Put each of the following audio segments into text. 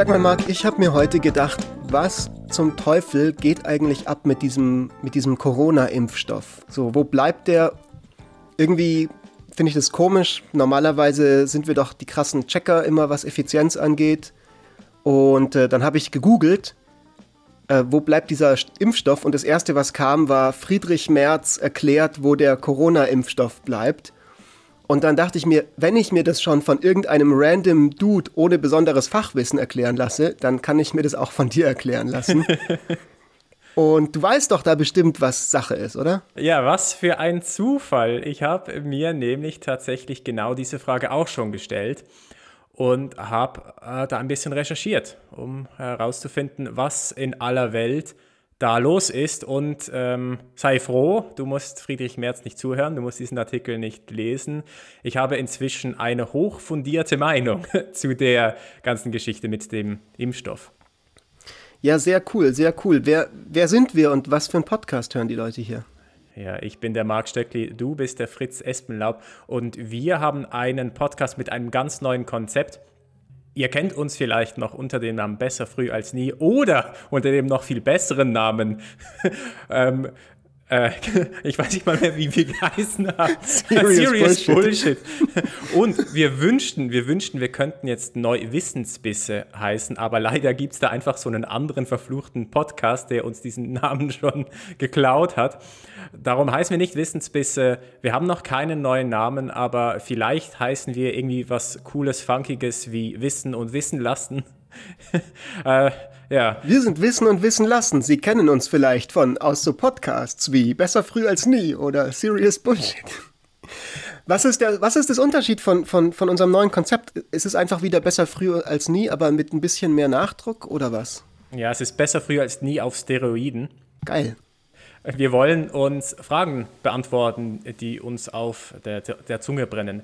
Sag mal, Marc, ich habe mir heute gedacht, was zum Teufel geht eigentlich ab mit diesem, mit diesem Corona-Impfstoff? So, wo bleibt der? Irgendwie finde ich das komisch. Normalerweise sind wir doch die krassen Checker immer, was Effizienz angeht. Und äh, dann habe ich gegoogelt, äh, wo bleibt dieser Impfstoff? Und das erste, was kam, war Friedrich Merz erklärt, wo der Corona-Impfstoff bleibt. Und dann dachte ich mir, wenn ich mir das schon von irgendeinem random Dude ohne besonderes Fachwissen erklären lasse, dann kann ich mir das auch von dir erklären lassen. Und du weißt doch da bestimmt, was Sache ist, oder? Ja, was für ein Zufall. Ich habe mir nämlich tatsächlich genau diese Frage auch schon gestellt und habe äh, da ein bisschen recherchiert, um herauszufinden, was in aller Welt da los ist. Und ähm, sei froh, du musst Friedrich Merz nicht zuhören, du musst diesen Artikel nicht lesen. Ich habe inzwischen eine hochfundierte Meinung zu der ganzen Geschichte mit dem Impfstoff. Ja, sehr cool, sehr cool. Wer, wer sind wir und was für ein Podcast hören die Leute hier? Ja, ich bin der Marc Stöckli, du bist der Fritz Espenlaub und wir haben einen Podcast mit einem ganz neuen Konzept. Ihr kennt uns vielleicht noch unter dem Namen Besser früh als nie oder unter dem noch viel besseren Namen ähm, äh, ich weiß nicht mal mehr, wie wir geheißen haben. Serious, Serious Bullshit. Bullshit. Und wir wünschten, wir wünschten, wir könnten jetzt neu Wissensbisse heißen, aber leider gibt es da einfach so einen anderen verfluchten Podcast, der uns diesen Namen schon geklaut hat. Darum heißen wir nicht Wissensbisse. Wir haben noch keinen neuen Namen, aber vielleicht heißen wir irgendwie was Cooles, Funkiges wie Wissen und Wissen lassen. Äh, ja. Wir sind Wissen und Wissen lassen. Sie kennen uns vielleicht von aus so Podcasts wie Besser früh als nie oder Serious Bullshit. Was ist, der, was ist das Unterschied von, von, von unserem neuen Konzept? Ist es einfach wieder besser früh als nie, aber mit ein bisschen mehr Nachdruck oder was? Ja, es ist besser früh als nie auf Steroiden. Geil. Wir wollen uns Fragen beantworten, die uns auf der, der Zunge brennen.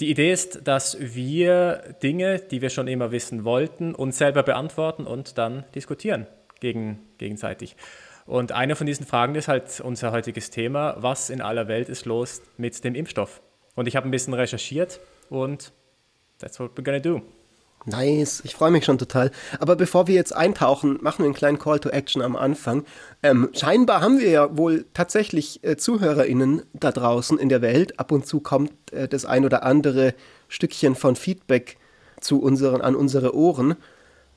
Die Idee ist, dass wir Dinge, die wir schon immer wissen wollten, uns selber beantworten und dann diskutieren gegen, gegenseitig. Und eine von diesen Fragen ist halt unser heutiges Thema, was in aller Welt ist los mit dem Impfstoff? Und ich habe ein bisschen recherchiert und that's what we're gonna do. Nice, ich freue mich schon total. Aber bevor wir jetzt eintauchen, machen wir einen kleinen Call to Action am Anfang. Ähm, scheinbar haben wir ja wohl tatsächlich äh, ZuhörerInnen da draußen in der Welt. Ab und zu kommt äh, das ein oder andere Stückchen von Feedback zu unseren, an unsere Ohren.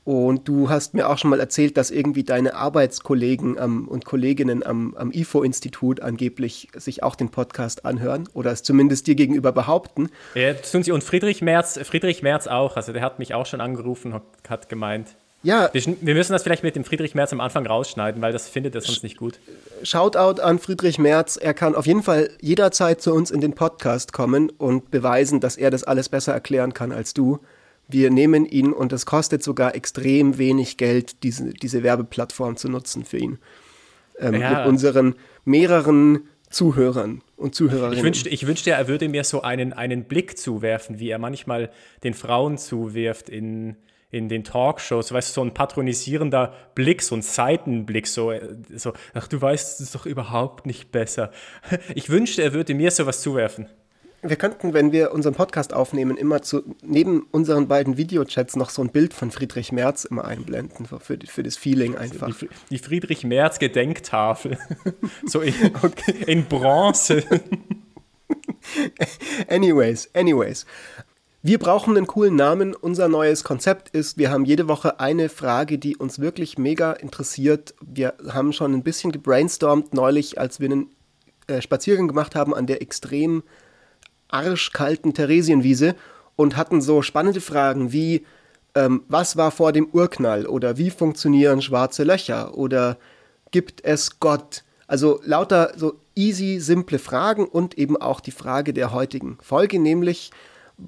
Und du hast mir auch schon mal erzählt, dass irgendwie deine Arbeitskollegen ähm, und Kolleginnen am, am IFO-Institut angeblich sich auch den Podcast anhören oder es zumindest dir gegenüber behaupten. Ja, tun sie. Und Friedrich Merz, Friedrich Merz auch. Also der hat mich auch schon angerufen und hat gemeint. Ja. Wir, wir, müssen das vielleicht mit dem Friedrich Merz am Anfang rausschneiden, weil das findet er sonst nicht gut. Shoutout an Friedrich Merz. Er kann auf jeden Fall jederzeit zu uns in den Podcast kommen und beweisen, dass er das alles besser erklären kann als du wir nehmen ihn und es kostet sogar extrem wenig Geld, diese, diese Werbeplattform zu nutzen für ihn. Ähm, ja. Mit unseren mehreren Zuhörern und Zuhörerinnen. Ich wünschte, ich wünschte, er würde mir so einen, einen Blick zuwerfen, wie er manchmal den Frauen zuwirft in, in den Talkshows, weißt du, so ein patronisierender Blick, so ein Seitenblick, so, so, ach, du weißt es doch überhaupt nicht besser. Ich wünschte, er würde mir sowas zuwerfen wir könnten, wenn wir unseren Podcast aufnehmen, immer zu, neben unseren beiden Videochats noch so ein Bild von Friedrich Merz immer einblenden, für, für das Feeling einfach. Die, die Friedrich Merz Gedenktafel. so in, okay. in Bronze. anyways, anyways. Wir brauchen einen coolen Namen. Unser neues Konzept ist, wir haben jede Woche eine Frage, die uns wirklich mega interessiert. Wir haben schon ein bisschen gebrainstormt neulich, als wir einen äh, Spaziergang gemacht haben an der extrem arschkalten Theresienwiese und hatten so spannende Fragen wie, ähm, was war vor dem Urknall oder wie funktionieren schwarze Löcher oder gibt es Gott? Also lauter so easy, simple Fragen und eben auch die Frage der heutigen Folge, nämlich,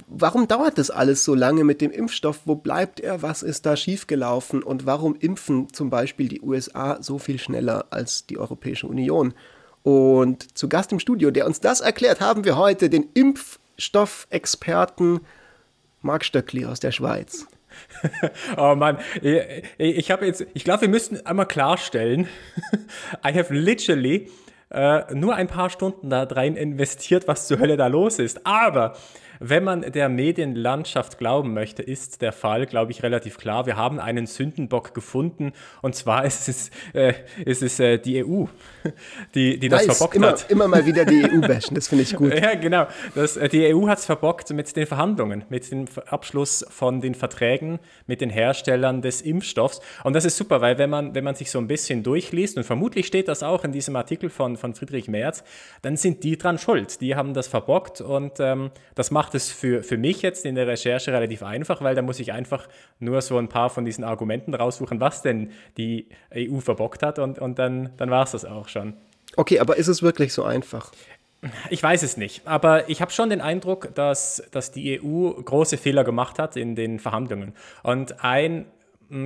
warum dauert das alles so lange mit dem Impfstoff? Wo bleibt er? Was ist da schiefgelaufen? Und warum impfen zum Beispiel die USA so viel schneller als die Europäische Union? Und zu Gast im Studio, der uns das erklärt, haben wir heute den Impfstoffexperten Marc Stöckli aus der Schweiz. oh Mann, ich, habe jetzt, ich glaube, wir müssen einmal klarstellen, I have literally äh, nur ein paar Stunden da rein investiert, was zur Hölle da los ist. Aber wenn man der Medienlandschaft glauben möchte, ist der Fall, glaube ich, relativ klar. Wir haben einen Sündenbock gefunden und zwar ist es, äh, ist es äh, die EU, die, die das nice. verbockt immer, hat. Immer mal wieder die EU bashen, das finde ich gut. ja, genau. Das, äh, die EU hat es verbockt mit den Verhandlungen, mit dem Abschluss von den Verträgen mit den Herstellern des Impfstoffs. Und das ist super, weil wenn man, wenn man sich so ein bisschen durchliest, und vermutlich steht das auch in diesem Artikel von, von Friedrich Merz, dann sind die dran schuld. Die haben das verbockt und ähm, das macht es für, für mich jetzt in der Recherche relativ einfach, weil da muss ich einfach nur so ein paar von diesen Argumenten raussuchen, was denn die EU verbockt hat und, und dann, dann war es das auch schon. Okay, aber ist es wirklich so einfach? Ich weiß es nicht, aber ich habe schon den Eindruck, dass, dass die EU große Fehler gemacht hat in den Verhandlungen. Und ein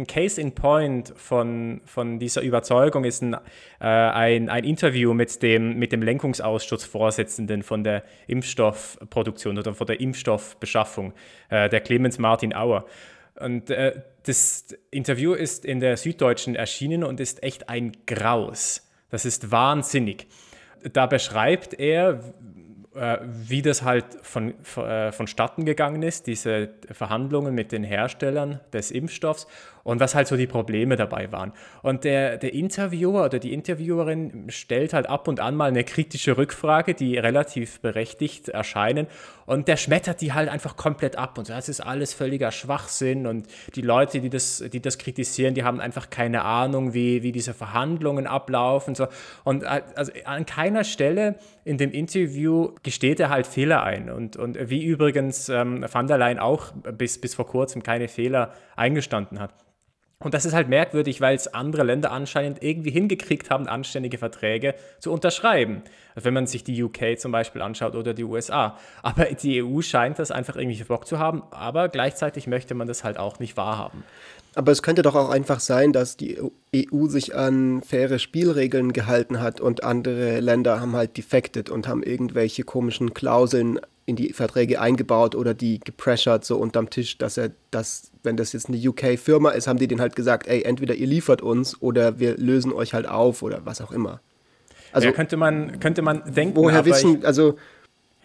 Case in Point von, von dieser Überzeugung ist ein, äh, ein, ein Interview mit dem, mit dem Lenkungsausschussvorsitzenden von der Impfstoffproduktion oder von der Impfstoffbeschaffung, äh, der Clemens Martin Auer. Und äh, das Interview ist in der Süddeutschen erschienen und ist echt ein Graus. Das ist wahnsinnig da beschreibt er, äh, wie das halt von, äh, vonstatten gegangen ist, diese Verhandlungen mit den Herstellern des Impfstoffs und was halt so die Probleme dabei waren. Und der, der Interviewer oder die Interviewerin stellt halt ab und an mal eine kritische Rückfrage, die relativ berechtigt erscheinen und der schmettert die halt einfach komplett ab und so, das ist alles völliger Schwachsinn und die Leute, die das, die das kritisieren, die haben einfach keine Ahnung, wie, wie diese Verhandlungen ablaufen so. und also an keiner Stelle in dem Interview gesteht er halt Fehler ein und, und wie übrigens ähm, Van der Leyen auch bis, bis vor kurzem keine Fehler eingestanden hat. Und das ist halt merkwürdig, weil es andere Länder anscheinend irgendwie hingekriegt haben, anständige Verträge zu unterschreiben. Wenn man sich die UK zum Beispiel anschaut oder die USA. Aber die EU scheint das einfach irgendwie Bock zu haben, aber gleichzeitig möchte man das halt auch nicht wahrhaben. Aber es könnte doch auch einfach sein, dass die EU sich an faire Spielregeln gehalten hat und andere Länder haben halt defected und haben irgendwelche komischen Klauseln in die Verträge eingebaut oder die gepressured so unterm Tisch, dass er das, wenn das jetzt eine UK-Firma ist, haben die denen halt gesagt, ey, entweder ihr liefert uns oder wir lösen euch halt auf oder was auch immer. Also ja, könnte man, könnte man denken. Woher wissen, also.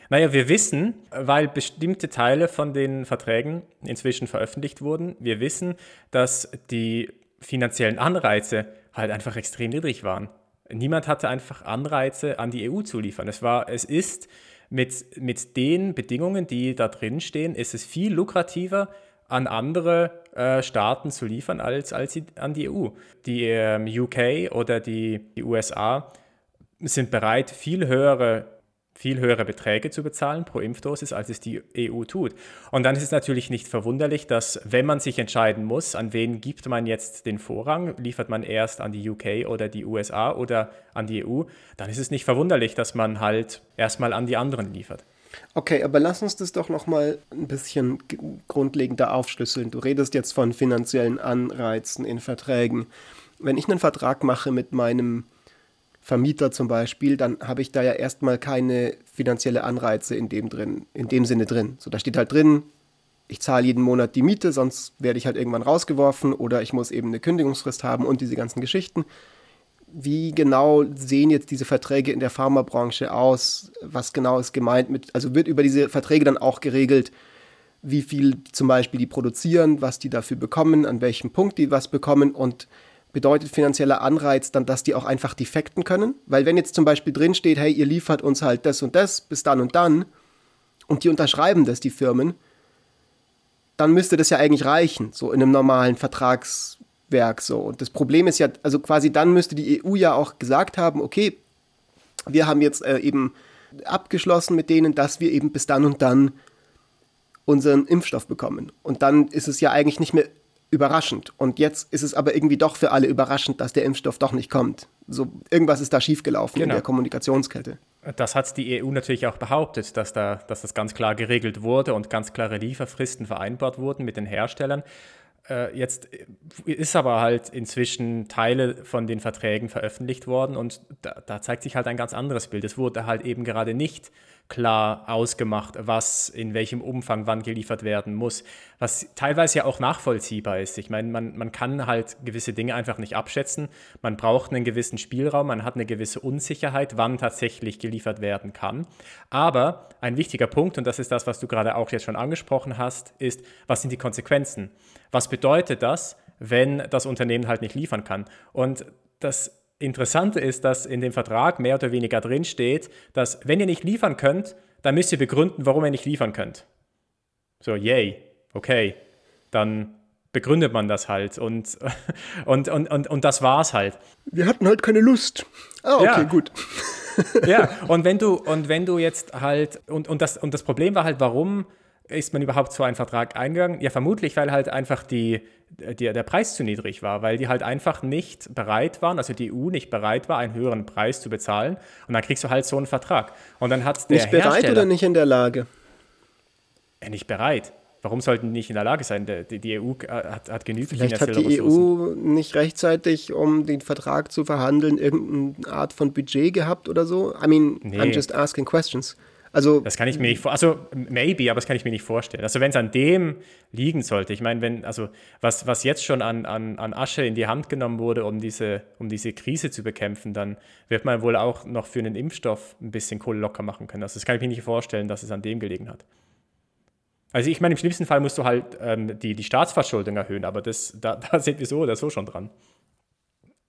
Naja, wir wissen, weil bestimmte Teile von den Verträgen inzwischen veröffentlicht wurden, wir wissen, dass die finanziellen Anreize halt einfach extrem niedrig waren. Niemand hatte einfach Anreize, an die EU zu liefern. Es war, es ist mit, mit den Bedingungen, die da drin stehen, ist es viel lukrativer, an andere äh, Staaten zu liefern als, als an die EU. Die ähm, UK oder die, die USA sind bereit, viel höhere viel höhere Beträge zu bezahlen pro Impfdosis, als es die EU tut. Und dann ist es natürlich nicht verwunderlich, dass wenn man sich entscheiden muss, an wen gibt man jetzt den Vorrang, liefert man erst an die UK oder die USA oder an die EU, dann ist es nicht verwunderlich, dass man halt erstmal an die anderen liefert. Okay, aber lass uns das doch noch mal ein bisschen grundlegender aufschlüsseln. Du redest jetzt von finanziellen Anreizen in Verträgen. Wenn ich einen Vertrag mache mit meinem Vermieter zum Beispiel, dann habe ich da ja erstmal keine finanzielle Anreize in dem drin, in dem Sinne drin. So, da steht halt drin, ich zahle jeden Monat die Miete, sonst werde ich halt irgendwann rausgeworfen oder ich muss eben eine Kündigungsfrist haben und diese ganzen Geschichten. Wie genau sehen jetzt diese Verträge in der Pharmabranche aus? Was genau ist gemeint mit, also wird über diese Verträge dann auch geregelt, wie viel zum Beispiel die produzieren, was die dafür bekommen, an welchem Punkt die was bekommen und bedeutet finanzieller Anreiz dann, dass die auch einfach defekten können? Weil wenn jetzt zum Beispiel drin steht, hey, ihr liefert uns halt das und das bis dann und dann und die unterschreiben das, die Firmen, dann müsste das ja eigentlich reichen, so in einem normalen Vertragswerk so. Und das Problem ist ja, also quasi dann müsste die EU ja auch gesagt haben, okay, wir haben jetzt äh, eben abgeschlossen mit denen, dass wir eben bis dann und dann unseren Impfstoff bekommen. Und dann ist es ja eigentlich nicht mehr überraschend. Und jetzt ist es aber irgendwie doch für alle überraschend, dass der Impfstoff doch nicht kommt. So, irgendwas ist da schiefgelaufen genau. in der Kommunikationskette. Das hat die EU natürlich auch behauptet, dass, da, dass das ganz klar geregelt wurde und ganz klare Lieferfristen vereinbart wurden mit den Herstellern. Äh, jetzt ist aber halt inzwischen Teile von den Verträgen veröffentlicht worden und da, da zeigt sich halt ein ganz anderes Bild. Es wurde halt eben gerade nicht klar ausgemacht, was in welchem Umfang wann geliefert werden muss, was teilweise ja auch nachvollziehbar ist. Ich meine, man, man kann halt gewisse Dinge einfach nicht abschätzen. Man braucht einen gewissen Spielraum, man hat eine gewisse Unsicherheit, wann tatsächlich geliefert werden kann. Aber ein wichtiger Punkt, und das ist das, was du gerade auch jetzt schon angesprochen hast, ist, was sind die Konsequenzen? Was bedeutet das, wenn das Unternehmen halt nicht liefern kann? Und das Interessante ist, dass in dem Vertrag mehr oder weniger drin steht, dass wenn ihr nicht liefern könnt, dann müsst ihr begründen, warum ihr nicht liefern könnt. So, yay, okay, dann begründet man das halt und, und, und, und, und das war's halt. Wir hatten halt keine Lust. Ah, okay, ja. gut. ja, und wenn du, und wenn du jetzt halt, und, und, das, und das Problem war halt, warum ist man überhaupt zu einem Vertrag eingegangen? Ja, vermutlich, weil halt einfach die, die, der Preis zu niedrig war, weil die halt einfach nicht bereit waren, also die EU nicht bereit war, einen höheren Preis zu bezahlen. Und dann kriegst du halt so einen Vertrag. Und dann hat der Nicht bereit Hersteller, oder nicht in der Lage? Ja, nicht bereit. Warum sollten die nicht in der Lage sein? Die, die EU hat, hat genügend Vielleicht hat die EU nicht rechtzeitig, um den Vertrag zu verhandeln, irgendeine Art von Budget gehabt oder so? I mean, nee. I'm just asking questions. Also, das kann ich mir nicht vorstellen. Also, maybe, aber das kann ich mir nicht vorstellen. Also, wenn es an dem liegen sollte, ich meine, wenn, also, was, was jetzt schon an, an, an Asche in die Hand genommen wurde, um diese, um diese Krise zu bekämpfen, dann wird man wohl auch noch für einen Impfstoff ein bisschen Kohle locker machen können. Also, das kann ich mir nicht vorstellen, dass es an dem gelegen hat. Also, ich meine, im schlimmsten Fall musst du halt ähm, die, die Staatsverschuldung erhöhen, aber das, da, da sind wir so oder so schon dran.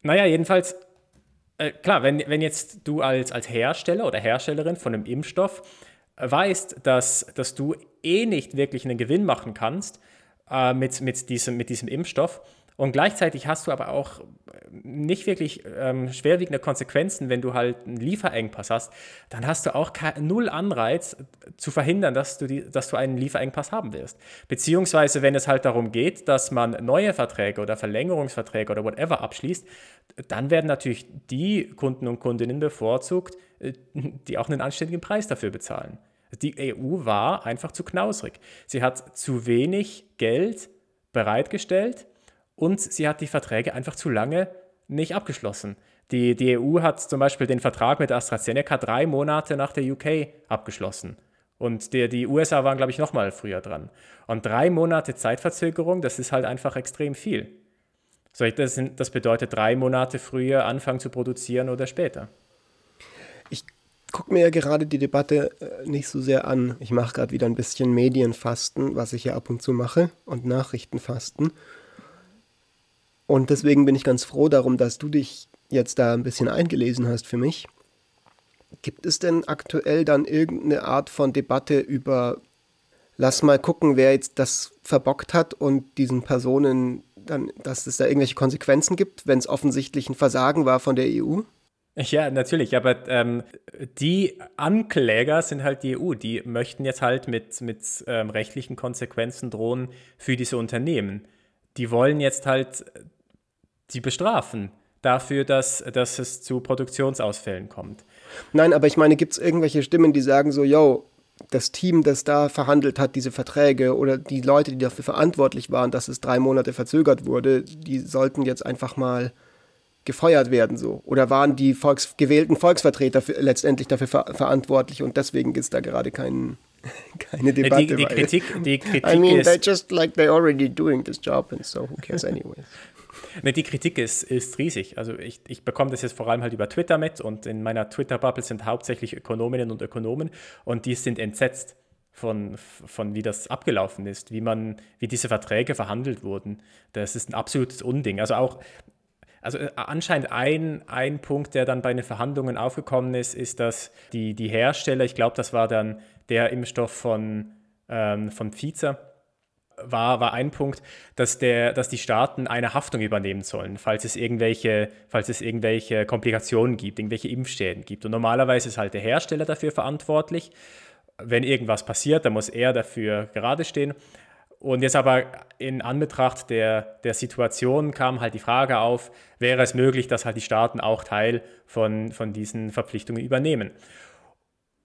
Naja, jedenfalls äh, klar, wenn, wenn jetzt du als, als Hersteller oder Herstellerin von einem Impfstoff weißt, dass, dass du eh nicht wirklich einen Gewinn machen kannst äh, mit, mit, diesem, mit diesem Impfstoff, und gleichzeitig hast du aber auch nicht wirklich ähm, schwerwiegende Konsequenzen, wenn du halt einen Lieferengpass hast, dann hast du auch null Anreiz zu verhindern, dass du, die, dass du einen Lieferengpass haben wirst. Beziehungsweise, wenn es halt darum geht, dass man neue Verträge oder Verlängerungsverträge oder whatever abschließt, dann werden natürlich die Kunden und Kundinnen bevorzugt, äh, die auch einen anständigen Preis dafür bezahlen. Die EU war einfach zu knausrig. Sie hat zu wenig Geld bereitgestellt und sie hat die Verträge einfach zu lange nicht abgeschlossen. Die, die EU hat zum Beispiel den Vertrag mit AstraZeneca drei Monate nach der UK abgeschlossen. Und der, die USA waren, glaube ich, noch mal früher dran. Und drei Monate Zeitverzögerung, das ist halt einfach extrem viel. So, das, sind, das bedeutet drei Monate früher anfangen zu produzieren oder später. Ich gucke mir ja gerade die Debatte äh, nicht so sehr an. Ich mache gerade wieder ein bisschen Medienfasten, was ich ja ab und zu mache, und Nachrichtenfasten. Und deswegen bin ich ganz froh darum, dass du dich jetzt da ein bisschen eingelesen hast für mich. Gibt es denn aktuell dann irgendeine Art von Debatte über, lass mal gucken, wer jetzt das verbockt hat und diesen Personen dann, dass es da irgendwelche Konsequenzen gibt, wenn es offensichtlich ein Versagen war von der EU? Ja, natürlich, aber ähm, die Ankläger sind halt die EU, die möchten jetzt halt mit, mit ähm, rechtlichen Konsequenzen drohen für diese Unternehmen. Die wollen jetzt halt sie bestrafen dafür, dass, dass es zu Produktionsausfällen kommt. Nein, aber ich meine, gibt es irgendwelche Stimmen, die sagen so, yo, das Team, das da verhandelt hat, diese Verträge oder die Leute, die dafür verantwortlich waren, dass es drei Monate verzögert wurde, die sollten jetzt einfach mal gefeuert werden so? Oder waren die Volks gewählten Volksvertreter für, letztendlich dafür ver verantwortlich und deswegen ist da gerade kein, keine Debatte? Die, die, Kritik, die Kritik I mean, they're just like they're already doing this job and so who cares anyways? Ne, die Kritik ist, ist riesig. Also ich, ich bekomme das jetzt vor allem halt über Twitter mit und in meiner Twitter-Bubble sind hauptsächlich Ökonominnen und Ökonomen und die sind entsetzt von, von wie das abgelaufen ist, wie man, wie diese Verträge verhandelt wurden. Das ist ein absolutes Unding. Also auch, also äh, anscheinend ein, ein Punkt, der dann bei den Verhandlungen aufgekommen ist, ist, dass die, die Hersteller, ich glaube, das war dann der Impfstoff von, ähm, von Pfizer, war, war ein Punkt, dass, der, dass die Staaten eine Haftung übernehmen sollen, falls es, irgendwelche, falls es irgendwelche Komplikationen gibt, irgendwelche Impfschäden gibt. Und normalerweise ist halt der Hersteller dafür verantwortlich. Wenn irgendwas passiert, dann muss er dafür gerade stehen. Und jetzt aber in Anbetracht der, der Situation kam halt die Frage auf, wäre es möglich, dass halt die Staaten auch Teil von, von diesen Verpflichtungen übernehmen.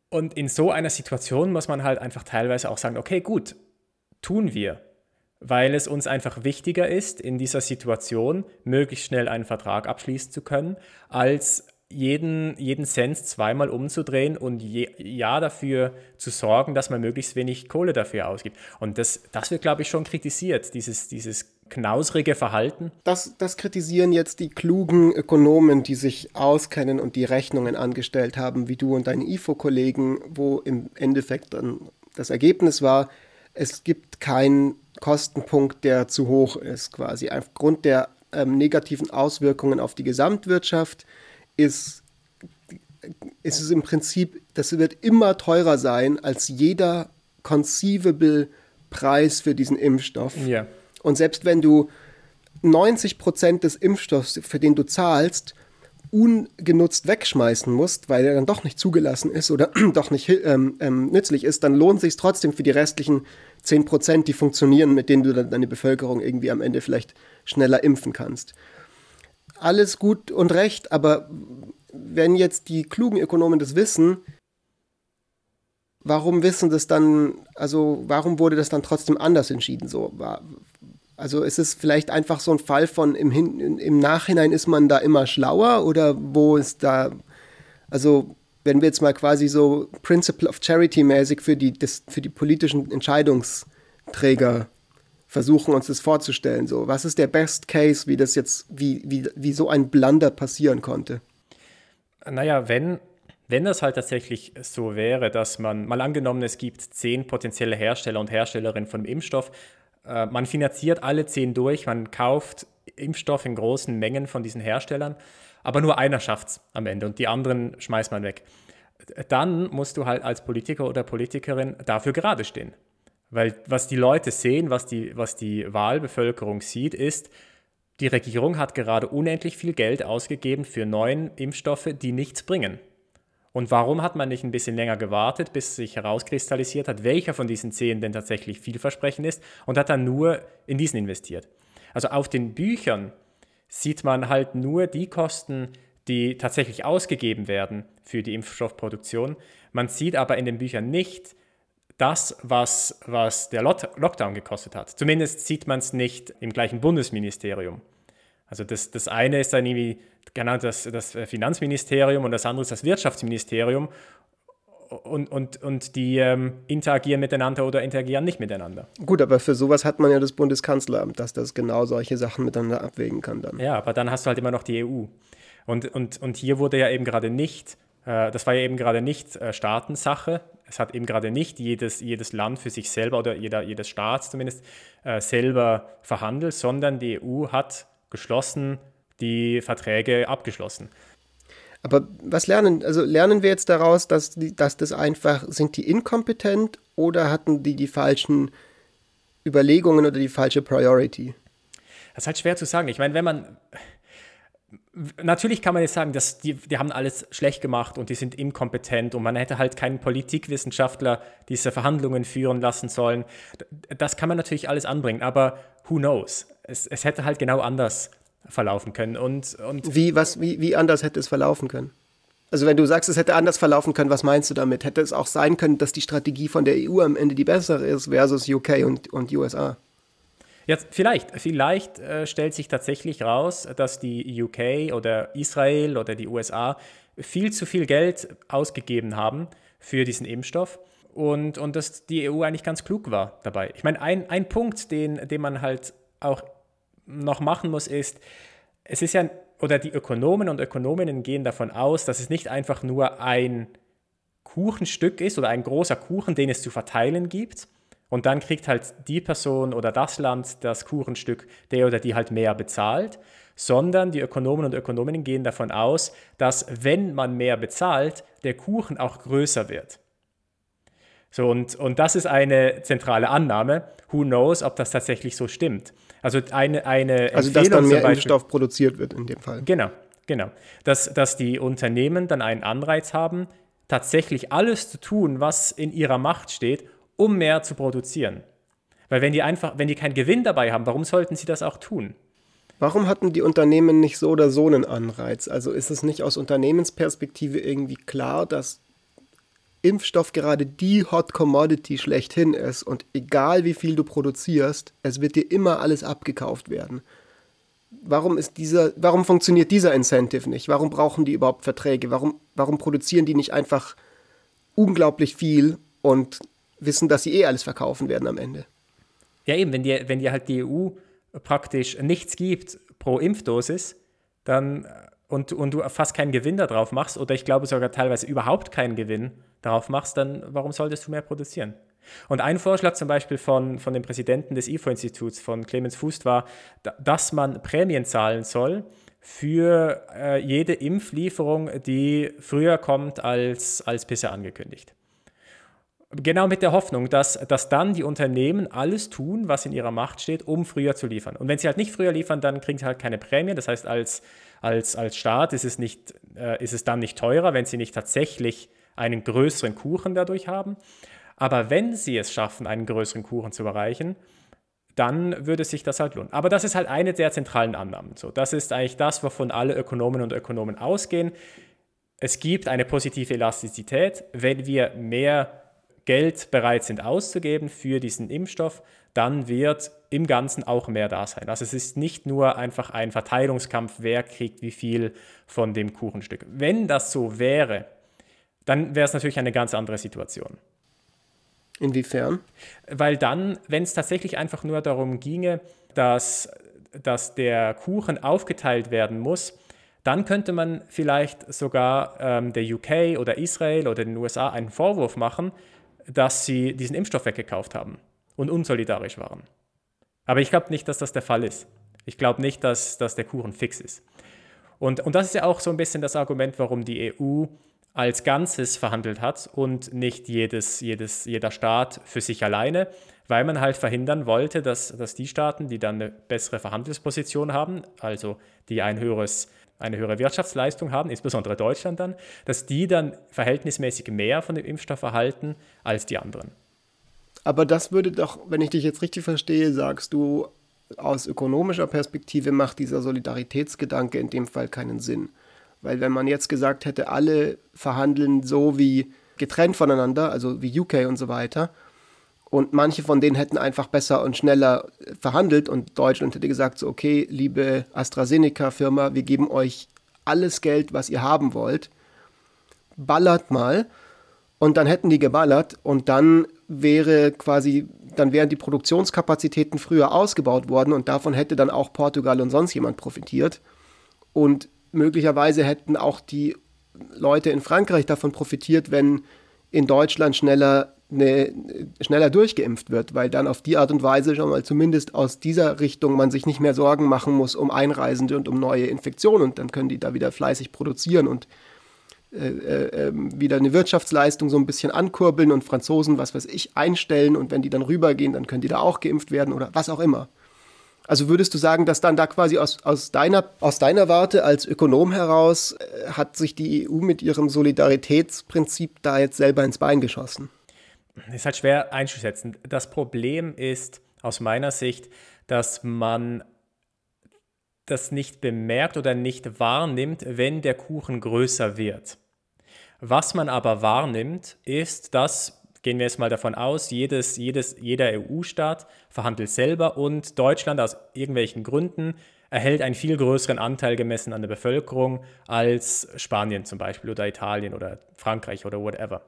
Und in so einer Situation muss man halt einfach teilweise auch sagen, okay, gut, tun wir, weil es uns einfach wichtiger ist, in dieser Situation möglichst schnell einen Vertrag abschließen zu können, als jeden, jeden Cent zweimal umzudrehen und je, ja dafür zu sorgen, dass man möglichst wenig Kohle dafür ausgibt. Und das, das wird, glaube ich, schon kritisiert, dieses, dieses knausrige Verhalten. Das, das kritisieren jetzt die klugen Ökonomen, die sich auskennen und die Rechnungen angestellt haben, wie du und deine IFO-Kollegen, wo im Endeffekt dann das Ergebnis war, es gibt keinen Kostenpunkt, der zu hoch ist, quasi. Aufgrund der ähm, negativen Auswirkungen auf die Gesamtwirtschaft ist, ist es im Prinzip, das wird immer teurer sein als jeder conceivable Preis für diesen Impfstoff. Ja. Und selbst wenn du 90 Prozent des Impfstoffs, für den du zahlst, ungenutzt wegschmeißen musst, weil er dann doch nicht zugelassen ist oder doch nicht ähm, ähm, nützlich ist, dann lohnt sich trotzdem für die restlichen 10 Prozent, die funktionieren, mit denen du dann deine Bevölkerung irgendwie am Ende vielleicht schneller impfen kannst. Alles gut und recht, aber wenn jetzt die klugen Ökonomen das wissen, warum wissen das dann, also warum wurde das dann trotzdem anders entschieden? So, also ist es vielleicht einfach so ein Fall von im, Hin im Nachhinein ist man da immer schlauer oder wo ist da, also wenn wir jetzt mal quasi so Principle of Charity mäßig für die, das, für die politischen Entscheidungsträger versuchen uns das vorzustellen, so was ist der Best Case, wie das jetzt, wie, wie, wie so ein Blunder passieren konnte? Naja, wenn, wenn das halt tatsächlich so wäre, dass man, mal angenommen, es gibt zehn potenzielle Hersteller und Herstellerinnen von Impfstoff, äh, man finanziert alle zehn durch, man kauft Impfstoff in großen Mengen von diesen Herstellern, aber nur einer schafft es am Ende und die anderen schmeißt man weg. Dann musst du halt als Politiker oder Politikerin dafür gerade stehen. Weil was die Leute sehen, was die, was die Wahlbevölkerung sieht, ist, die Regierung hat gerade unendlich viel Geld ausgegeben für neuen Impfstoffe, die nichts bringen. Und warum hat man nicht ein bisschen länger gewartet, bis sich herauskristallisiert hat, welcher von diesen zehn denn tatsächlich vielversprechend ist und hat dann nur in diesen investiert? Also auf den Büchern sieht man halt nur die Kosten, die tatsächlich ausgegeben werden für die Impfstoffproduktion. Man sieht aber in den Büchern nicht das, was, was der Lockdown gekostet hat. Zumindest sieht man es nicht im gleichen Bundesministerium. Also das, das eine ist dann irgendwie genau das, das Finanzministerium und das andere ist das Wirtschaftsministerium und, und, und die ähm, interagieren miteinander oder interagieren nicht miteinander. Gut, aber für sowas hat man ja das Bundeskanzleramt, dass das genau solche Sachen miteinander abwägen kann dann. Ja, aber dann hast du halt immer noch die EU. Und, und, und hier wurde ja eben gerade nicht, äh, das war ja eben gerade nicht äh, Staatensache, es hat eben gerade nicht jedes, jedes Land für sich selber oder jeder, jedes Staat zumindest äh, selber verhandelt, sondern die EU hat geschlossen die Verträge abgeschlossen. Aber was lernen, also lernen wir jetzt daraus, dass, die, dass das einfach, sind die inkompetent oder hatten die die falschen Überlegungen oder die falsche Priority? Das ist halt schwer zu sagen. Ich meine, wenn man, natürlich kann man jetzt sagen, dass die, die haben alles schlecht gemacht und die sind inkompetent und man hätte halt keinen Politikwissenschaftler diese Verhandlungen führen lassen sollen. Das kann man natürlich alles anbringen, aber who knows? Es, es hätte halt genau anders verlaufen können. Und, und wie, was, wie, wie anders hätte es verlaufen können? Also wenn du sagst, es hätte anders verlaufen können, was meinst du damit? Hätte es auch sein können, dass die Strategie von der EU am Ende die bessere ist versus UK und, und USA? Jetzt vielleicht, vielleicht äh, stellt sich tatsächlich raus, dass die UK oder Israel oder die USA viel zu viel Geld ausgegeben haben für diesen Impfstoff und, und dass die EU eigentlich ganz klug war dabei. Ich meine, ein, ein Punkt, den, den man halt auch noch machen muss, ist, es ist ja, oder die Ökonomen und Ökonominnen gehen davon aus, dass es nicht einfach nur ein Kuchenstück ist oder ein großer Kuchen, den es zu verteilen gibt. Und dann kriegt halt die Person oder das Land das Kuchenstück, der oder die halt mehr bezahlt, sondern die Ökonomen und Ökonominnen gehen davon aus, dass wenn man mehr bezahlt, der Kuchen auch größer wird. So, und, und das ist eine zentrale Annahme. Who knows, ob das tatsächlich so stimmt. Also eine, eine Also dass dann mehr Impfstoff produziert wird in dem Fall. Genau, genau. Dass, dass die Unternehmen dann einen Anreiz haben, tatsächlich alles zu tun, was in ihrer Macht steht, um mehr zu produzieren. Weil wenn die einfach, wenn die keinen Gewinn dabei haben, warum sollten sie das auch tun? Warum hatten die Unternehmen nicht so oder so einen Anreiz? Also ist es nicht aus Unternehmensperspektive irgendwie klar, dass Impfstoff gerade die Hot Commodity schlechthin ist und egal wie viel du produzierst, es wird dir immer alles abgekauft werden. warum ist dieser, warum funktioniert dieser Incentive nicht? Warum brauchen die überhaupt Verträge? Warum, warum produzieren die nicht einfach unglaublich viel und wissen, dass sie eh alles verkaufen werden am Ende? Ja, eben, wenn dir, wenn dir halt die EU praktisch nichts gibt pro Impfdosis, dann und, und du fast keinen Gewinn darauf machst, oder ich glaube sogar teilweise überhaupt keinen Gewinn darauf machst, dann warum solltest du mehr produzieren? Und ein Vorschlag zum Beispiel von, von dem Präsidenten des IFO-Instituts, von Clemens Fußt, war, dass man Prämien zahlen soll für äh, jede Impflieferung, die früher kommt als, als bisher angekündigt. Genau mit der Hoffnung, dass, dass dann die Unternehmen alles tun, was in ihrer Macht steht, um früher zu liefern. Und wenn sie halt nicht früher liefern, dann kriegen sie halt keine Prämie. Das heißt, als, als, als Staat ist es, nicht, äh, ist es dann nicht teurer, wenn sie nicht tatsächlich einen größeren Kuchen dadurch haben. Aber wenn sie es schaffen, einen größeren Kuchen zu erreichen, dann würde sich das halt lohnen. Aber das ist halt eine der zentralen Annahmen. So, das ist eigentlich das, wovon alle Ökonomen und Ökonomen ausgehen. Es gibt eine positive Elastizität. Wenn wir mehr Geld bereit sind auszugeben für diesen Impfstoff, dann wird im Ganzen auch mehr da sein. Also es ist nicht nur einfach ein Verteilungskampf, wer kriegt wie viel von dem Kuchenstück. Wenn das so wäre, dann wäre es natürlich eine ganz andere Situation. Inwiefern? Weil dann, wenn es tatsächlich einfach nur darum ginge, dass, dass der Kuchen aufgeteilt werden muss, dann könnte man vielleicht sogar ähm, der UK oder Israel oder den USA einen Vorwurf machen, dass sie diesen Impfstoff weggekauft haben und unsolidarisch waren. Aber ich glaube nicht, dass das der Fall ist. Ich glaube nicht, dass, dass der Kuchen fix ist. Und, und das ist ja auch so ein bisschen das Argument, warum die EU als Ganzes verhandelt hat und nicht jedes, jedes, jeder Staat für sich alleine, weil man halt verhindern wollte, dass, dass die Staaten, die dann eine bessere Verhandlungsposition haben, also die ein höheres eine höhere Wirtschaftsleistung haben, insbesondere Deutschland dann, dass die dann verhältnismäßig mehr von dem Impfstoff erhalten als die anderen. Aber das würde doch, wenn ich dich jetzt richtig verstehe, sagst du, aus ökonomischer Perspektive macht dieser Solidaritätsgedanke in dem Fall keinen Sinn. Weil wenn man jetzt gesagt hätte, alle verhandeln so wie getrennt voneinander, also wie UK und so weiter, und manche von denen hätten einfach besser und schneller verhandelt und Deutschland hätte gesagt, so, okay, liebe AstraZeneca-Firma, wir geben euch alles Geld, was ihr haben wollt. Ballert mal. Und dann hätten die geballert und dann wäre quasi, dann wären die Produktionskapazitäten früher ausgebaut worden und davon hätte dann auch Portugal und sonst jemand profitiert. Und möglicherweise hätten auch die Leute in Frankreich davon profitiert, wenn in Deutschland schneller eine, schneller durchgeimpft wird, weil dann auf die Art und Weise schon mal zumindest aus dieser Richtung man sich nicht mehr Sorgen machen muss um Einreisende und um neue Infektionen und dann können die da wieder fleißig produzieren und äh, äh, ähm, wieder eine Wirtschaftsleistung so ein bisschen ankurbeln und Franzosen, was weiß ich, einstellen und wenn die dann rübergehen, dann können die da auch geimpft werden oder was auch immer. Also würdest du sagen, dass dann da quasi aus, aus, deiner, aus deiner Warte als Ökonom heraus äh, hat sich die EU mit ihrem Solidaritätsprinzip da jetzt selber ins Bein geschossen? ist halt schwer einzuschätzen. Das Problem ist aus meiner Sicht, dass man das nicht bemerkt oder nicht wahrnimmt, wenn der Kuchen größer wird. Was man aber wahrnimmt, ist, dass, gehen wir jetzt mal davon aus, jedes, jedes, jeder EU-Staat verhandelt selber und Deutschland aus irgendwelchen Gründen erhält einen viel größeren Anteil gemessen an der Bevölkerung als Spanien zum Beispiel oder Italien oder Frankreich oder whatever.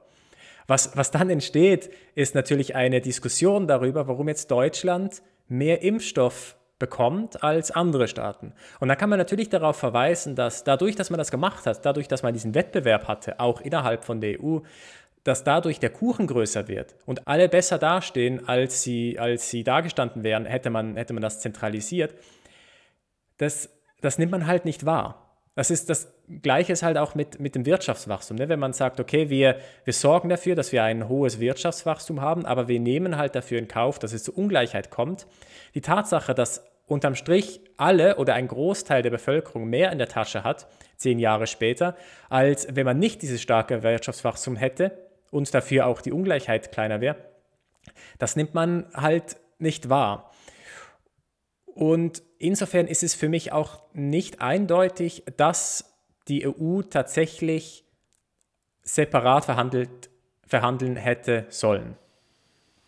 Was, was dann entsteht, ist natürlich eine Diskussion darüber, warum jetzt Deutschland mehr Impfstoff bekommt als andere Staaten. Und da kann man natürlich darauf verweisen, dass dadurch, dass man das gemacht hat, dadurch, dass man diesen Wettbewerb hatte, auch innerhalb von der EU, dass dadurch der Kuchen größer wird und alle besser dastehen, als sie, als sie dagestanden wären, hätte man, hätte man das zentralisiert. Das, das nimmt man halt nicht wahr. Das ist das Gleiche ist halt auch mit, mit dem Wirtschaftswachstum. Ne? Wenn man sagt, okay, wir, wir sorgen dafür, dass wir ein hohes Wirtschaftswachstum haben, aber wir nehmen halt dafür in Kauf, dass es zu Ungleichheit kommt. Die Tatsache, dass unterm Strich alle oder ein Großteil der Bevölkerung mehr in der Tasche hat, zehn Jahre später, als wenn man nicht dieses starke Wirtschaftswachstum hätte und dafür auch die Ungleichheit kleiner wäre, das nimmt man halt nicht wahr. Und insofern ist es für mich auch nicht eindeutig, dass die EU tatsächlich separat verhandelt, verhandeln hätte sollen.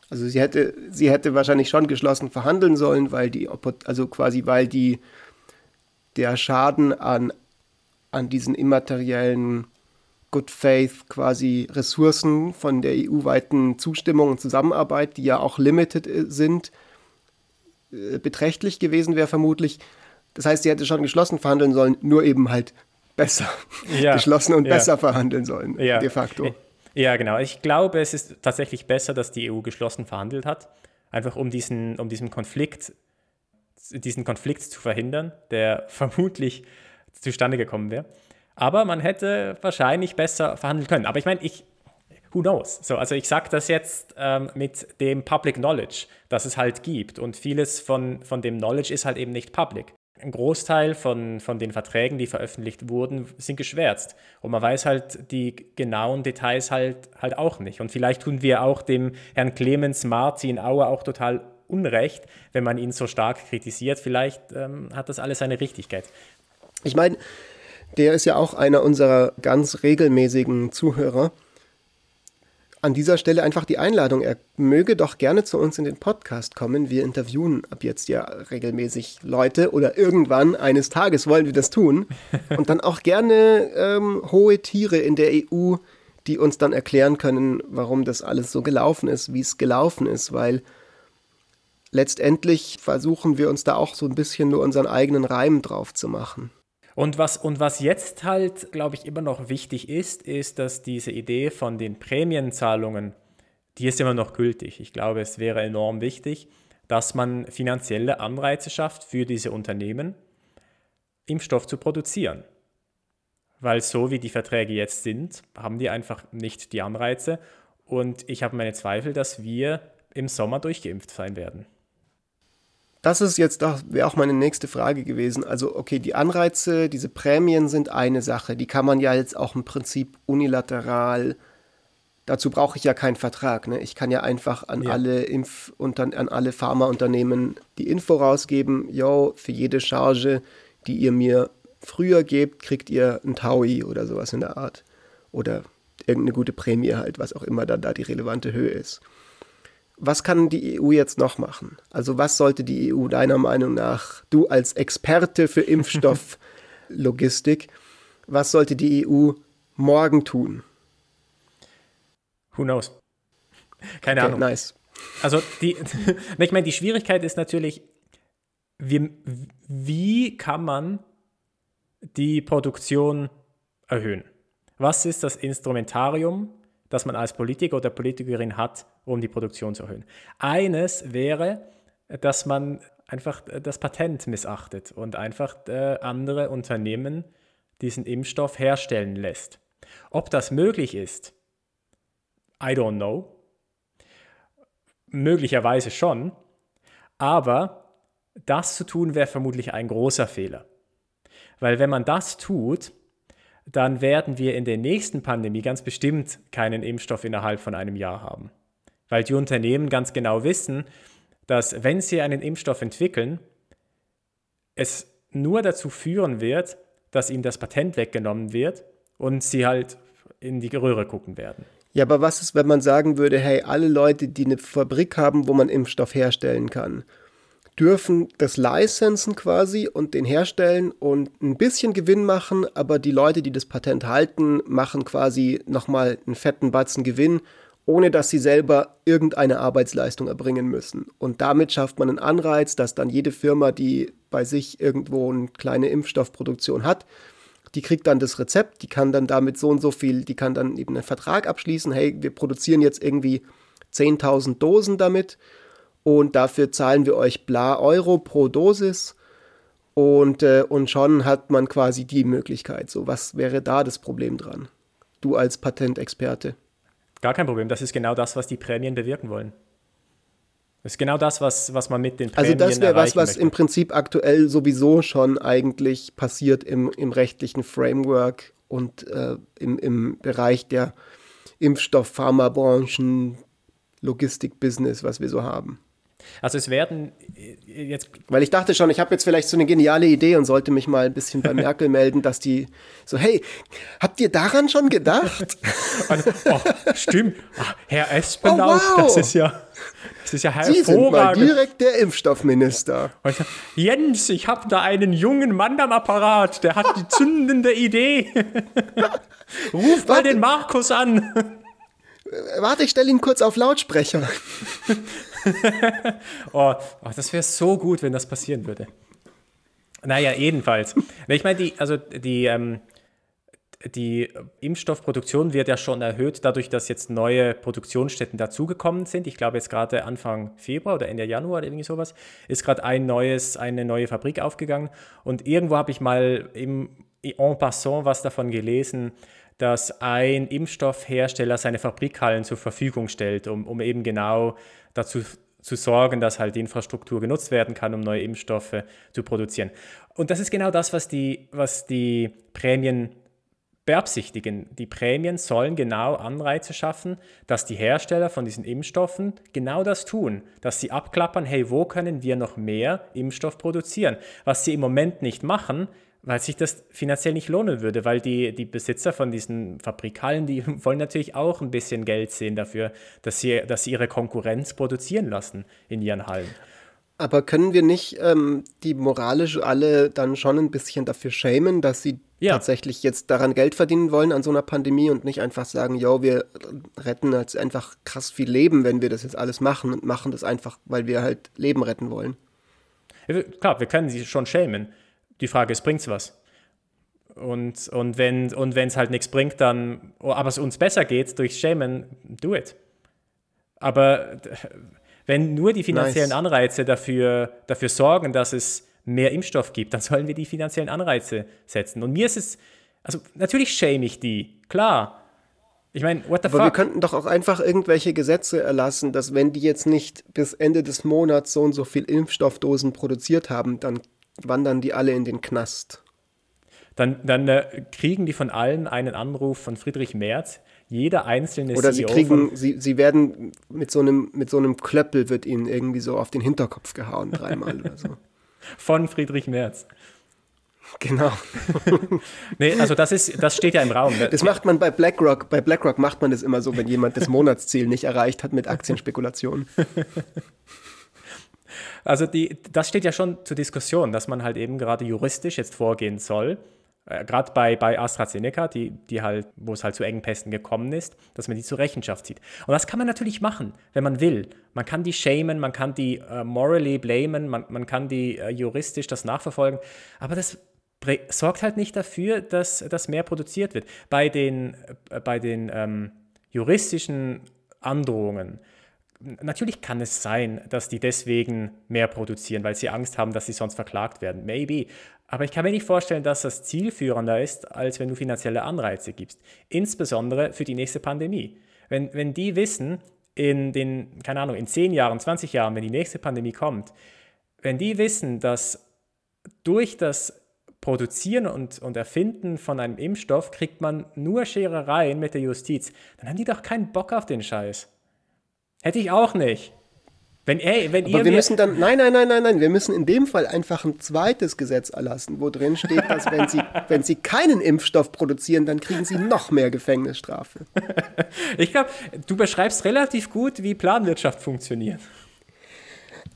Also sie hätte, sie hätte wahrscheinlich schon geschlossen verhandeln sollen, weil die, also quasi weil die der Schaden an, an diesen immateriellen Good Faith quasi Ressourcen von der EU-weiten Zustimmung und Zusammenarbeit, die ja auch limited äh, sind, beträchtlich gewesen wäre vermutlich. Das heißt, sie hätte schon geschlossen verhandeln sollen, nur eben halt besser ja, geschlossen und ja. besser verhandeln sollen, ja. de facto. Ja, genau. Ich glaube, es ist tatsächlich besser, dass die EU geschlossen verhandelt hat, einfach um diesen, um diesen Konflikt, diesen Konflikt zu verhindern, der vermutlich zustande gekommen wäre. Aber man hätte wahrscheinlich besser verhandeln können. Aber ich meine, ich, who knows? So, also ich sage das jetzt ähm, mit dem Public Knowledge, das es halt gibt. Und vieles von, von dem Knowledge ist halt eben nicht public. Ein Großteil von, von den Verträgen, die veröffentlicht wurden, sind geschwärzt. Und man weiß halt die genauen Details halt, halt auch nicht. Und vielleicht tun wir auch dem Herrn Clemens Martin Auer auch total Unrecht, wenn man ihn so stark kritisiert. Vielleicht ähm, hat das alles seine Richtigkeit. Ich meine, der ist ja auch einer unserer ganz regelmäßigen Zuhörer. An dieser Stelle einfach die Einladung, er möge doch gerne zu uns in den Podcast kommen. Wir interviewen ab jetzt ja regelmäßig Leute oder irgendwann eines Tages wollen wir das tun. Und dann auch gerne ähm, hohe Tiere in der EU, die uns dann erklären können, warum das alles so gelaufen ist, wie es gelaufen ist, weil letztendlich versuchen wir uns da auch so ein bisschen nur unseren eigenen Reim drauf zu machen. Und was, und was jetzt halt, glaube ich, immer noch wichtig ist, ist, dass diese Idee von den Prämienzahlungen, die ist immer noch gültig. Ich glaube, es wäre enorm wichtig, dass man finanzielle Anreize schafft für diese Unternehmen, Impfstoff zu produzieren. Weil so wie die Verträge jetzt sind, haben die einfach nicht die Anreize. Und ich habe meine Zweifel, dass wir im Sommer durchgeimpft sein werden das ist jetzt doch, wäre auch meine nächste Frage gewesen. Also, okay, die Anreize, diese Prämien sind eine Sache. Die kann man ja jetzt auch im Prinzip unilateral. Dazu brauche ich ja keinen Vertrag. Ne? Ich kann ja einfach an ja. alle Impf und an alle Pharmaunternehmen die Info rausgeben, yo, für jede Charge, die ihr mir früher gebt, kriegt ihr ein Taui oder sowas in der Art. Oder irgendeine gute Prämie halt, was auch immer dann da die relevante Höhe ist was kann die EU jetzt noch machen? Also was sollte die EU deiner Meinung nach, du als Experte für Impfstofflogistik, was sollte die EU morgen tun? Who knows? Keine okay, Ahnung. Nice. Also die, ich meine, die Schwierigkeit ist natürlich, wie, wie kann man die Produktion erhöhen? Was ist das Instrumentarium, das man als Politiker oder Politikerin hat, um die Produktion zu erhöhen. Eines wäre, dass man einfach das Patent missachtet und einfach äh, andere Unternehmen diesen Impfstoff herstellen lässt. Ob das möglich ist, I don't know. Möglicherweise schon, aber das zu tun wäre vermutlich ein großer Fehler. Weil wenn man das tut, dann werden wir in der nächsten Pandemie ganz bestimmt keinen Impfstoff innerhalb von einem Jahr haben. Weil die Unternehmen ganz genau wissen, dass wenn sie einen Impfstoff entwickeln, es nur dazu führen wird, dass ihnen das Patent weggenommen wird und sie halt in die Röhre gucken werden. Ja, aber was ist, wenn man sagen würde, hey, alle Leute, die eine Fabrik haben, wo man Impfstoff herstellen kann, dürfen das licensen quasi und den herstellen und ein bisschen Gewinn machen, aber die Leute, die das Patent halten, machen quasi nochmal einen fetten Batzen Gewinn, ohne dass sie selber irgendeine Arbeitsleistung erbringen müssen. Und damit schafft man einen Anreiz, dass dann jede Firma, die bei sich irgendwo eine kleine Impfstoffproduktion hat, die kriegt dann das Rezept, die kann dann damit so und so viel, die kann dann eben einen Vertrag abschließen, hey, wir produzieren jetzt irgendwie 10.000 Dosen damit und dafür zahlen wir euch bla Euro pro Dosis und, äh, und schon hat man quasi die Möglichkeit. So, was wäre da das Problem dran? Du als Patentexperte. Gar kein Problem. Das ist genau das, was die Prämien bewirken wollen. Das ist genau das, was, was man mit den Prämien Also das wäre was, was möchte. im Prinzip aktuell sowieso schon eigentlich passiert im, im rechtlichen Framework und äh, im, im Bereich der Impfstoff-Pharmabranchen, Logistik-Business, was wir so haben. Also es werden äh, jetzt. Weil ich dachte schon, ich habe jetzt vielleicht so eine geniale Idee und sollte mich mal ein bisschen bei Merkel melden, dass die so, hey, habt ihr daran schon gedacht? Also, oh, stimmt. Ach, Herr Espenlaub, oh, wow. das ist ja. Das ist ja hervorragend. Sie sind mal direkt der Impfstoffminister. Jens, ich habe da einen jungen Mann am Apparat, der hat die zündende Idee. Ruf mal den Markus an. Warte, ich stelle ihn kurz auf Lautsprecher. oh, oh, das wäre so gut, wenn das passieren würde. Naja, jedenfalls. Ich meine, die, also die, ähm, die Impfstoffproduktion wird ja schon erhöht, dadurch, dass jetzt neue Produktionsstätten dazugekommen sind. Ich glaube, jetzt gerade Anfang Februar oder Ende Januar oder irgendwie sowas, ist gerade ein neues, eine neue Fabrik aufgegangen. Und irgendwo habe ich mal im en passant was davon gelesen, dass ein Impfstoffhersteller seine Fabrikhallen zur Verfügung stellt, um, um eben genau dazu zu sorgen, dass halt die Infrastruktur genutzt werden kann, um neue Impfstoffe zu produzieren. Und das ist genau das, was die, was die Prämien beabsichtigen. Die Prämien sollen genau Anreize schaffen, dass die Hersteller von diesen Impfstoffen genau das tun, dass sie abklappern, hey, wo können wir noch mehr Impfstoff produzieren? Was sie im Moment nicht machen, weil sich das finanziell nicht lohnen würde, weil die, die Besitzer von diesen Fabrikhallen, die wollen natürlich auch ein bisschen Geld sehen dafür, dass sie, dass sie ihre Konkurrenz produzieren lassen in ihren Hallen. Aber können wir nicht ähm, die moralisch alle dann schon ein bisschen dafür schämen, dass sie ja. tatsächlich jetzt daran Geld verdienen wollen an so einer Pandemie und nicht einfach sagen, yo, wir retten jetzt einfach krass viel Leben, wenn wir das jetzt alles machen und machen das einfach, weil wir halt Leben retten wollen? Klar, wir können sie schon schämen. Die Frage ist, bringt es was? Und, und wenn und es halt nichts bringt, dann, oh, aber es uns besser geht durch Schämen, do it. Aber wenn nur die finanziellen nice. Anreize dafür, dafür sorgen, dass es mehr Impfstoff gibt, dann sollen wir die finanziellen Anreize setzen. Und mir ist es, also natürlich schäme ich die, klar. Ich meine, what the Aber fuck? wir könnten doch auch einfach irgendwelche Gesetze erlassen, dass wenn die jetzt nicht bis Ende des Monats so und so viel Impfstoffdosen produziert haben, dann wandern die alle in den Knast. Dann, dann äh, kriegen die von allen einen Anruf von Friedrich Merz. Jeder einzelne Oder CEO sie kriegen, sie, sie werden mit so einem, mit so einem Klöppel wird ihnen irgendwie so auf den Hinterkopf gehauen, dreimal oder so. Von Friedrich Merz. Genau. nee, also das ist, das steht ja im Raum. Das macht man bei BlackRock. Bei BlackRock macht man das immer so, wenn jemand das Monatsziel nicht erreicht hat mit Aktienspekulationen. Also die, das steht ja schon zur Diskussion, dass man halt eben gerade juristisch jetzt vorgehen soll. Äh, gerade bei, bei AstraZeneca, die, die halt, wo es halt zu Engpässen gekommen ist, dass man die zur Rechenschaft zieht. Und das kann man natürlich machen, wenn man will. Man kann die shamen, man kann die äh, morally blamen, man, man kann die äh, juristisch das nachverfolgen. Aber das sorgt halt nicht dafür, dass, dass mehr produziert wird. Bei den, äh, bei den ähm, juristischen Androhungen Natürlich kann es sein, dass die deswegen mehr produzieren, weil sie Angst haben, dass sie sonst verklagt werden. Maybe. Aber ich kann mir nicht vorstellen, dass das zielführender ist, als wenn du finanzielle Anreize gibst. Insbesondere für die nächste Pandemie. Wenn, wenn die wissen, in den, keine Ahnung, in 10 Jahren, 20 Jahren, wenn die nächste Pandemie kommt, wenn die wissen, dass durch das Produzieren und, und Erfinden von einem Impfstoff kriegt man nur Scherereien mit der Justiz, dann haben die doch keinen Bock auf den Scheiß. Hätte ich auch nicht. Wenn, ey, wenn Aber wir müssen dann, nein, nein, nein, nein, nein, wir müssen in dem Fall einfach ein zweites Gesetz erlassen, wo drin steht, dass wenn sie, wenn sie keinen Impfstoff produzieren, dann kriegen sie noch mehr Gefängnisstrafe. ich glaube, du beschreibst relativ gut, wie Planwirtschaft funktioniert.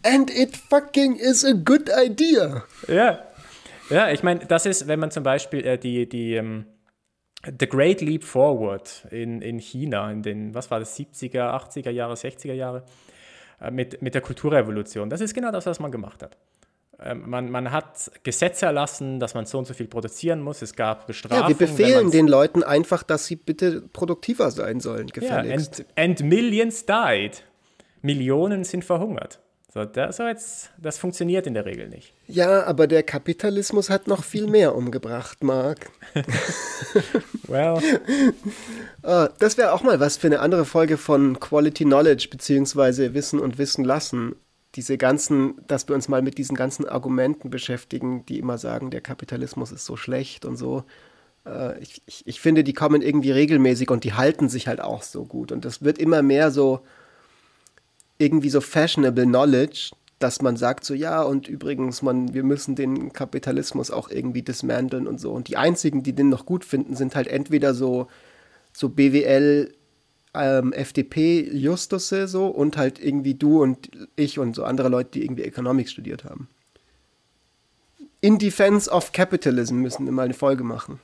And it fucking is a good idea. Ja, ja ich meine, das ist, wenn man zum Beispiel äh, die, die, ähm, The Great Leap Forward in, in China in den, was war das, 70er, 80er Jahre, 60er Jahre äh, mit, mit der Kulturrevolution. Das ist genau das, was man gemacht hat. Ähm, man, man hat Gesetze erlassen, dass man so und so viel produzieren muss. Es gab Bestrafungen. Ja, wir befehlen den Leuten einfach, dass sie bitte produktiver sein sollen, gefälligst. Ja, and, and millions died. Millionen sind verhungert. So, das, so jetzt, das funktioniert in der Regel nicht. Ja, aber der Kapitalismus hat noch viel mehr umgebracht, Marc. well. Ah, das wäre auch mal was für eine andere Folge von Quality Knowledge beziehungsweise Wissen und Wissen lassen. Diese ganzen, dass wir uns mal mit diesen ganzen Argumenten beschäftigen, die immer sagen, der Kapitalismus ist so schlecht und so. Äh, ich, ich, ich finde, die kommen irgendwie regelmäßig und die halten sich halt auch so gut. Und das wird immer mehr so irgendwie so fashionable Knowledge, dass man sagt so, ja, und übrigens, man, wir müssen den Kapitalismus auch irgendwie dismanteln und so. Und die einzigen, die den noch gut finden, sind halt entweder so, so BWL, ähm, FDP, Justusse so und halt irgendwie du und ich und so andere Leute, die irgendwie Economics studiert haben. In Defense of Capitalism müssen wir mal eine Folge machen.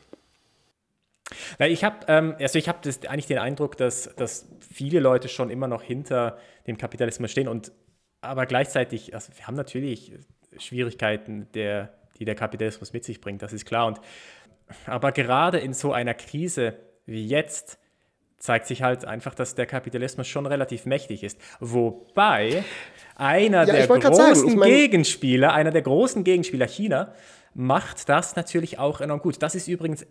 Ich habe ähm, also ich habe eigentlich den Eindruck, dass, dass viele Leute schon immer noch hinter dem Kapitalismus stehen und aber gleichzeitig, also wir haben natürlich Schwierigkeiten, der, die der Kapitalismus mit sich bringt, das ist klar. Und, aber gerade in so einer Krise wie jetzt zeigt sich halt einfach, dass der Kapitalismus schon relativ mächtig ist. Wobei einer ja, der großen sagen, ich mein... Gegenspieler, einer der großen Gegenspieler China, macht das natürlich auch enorm gut. Das ist übrigens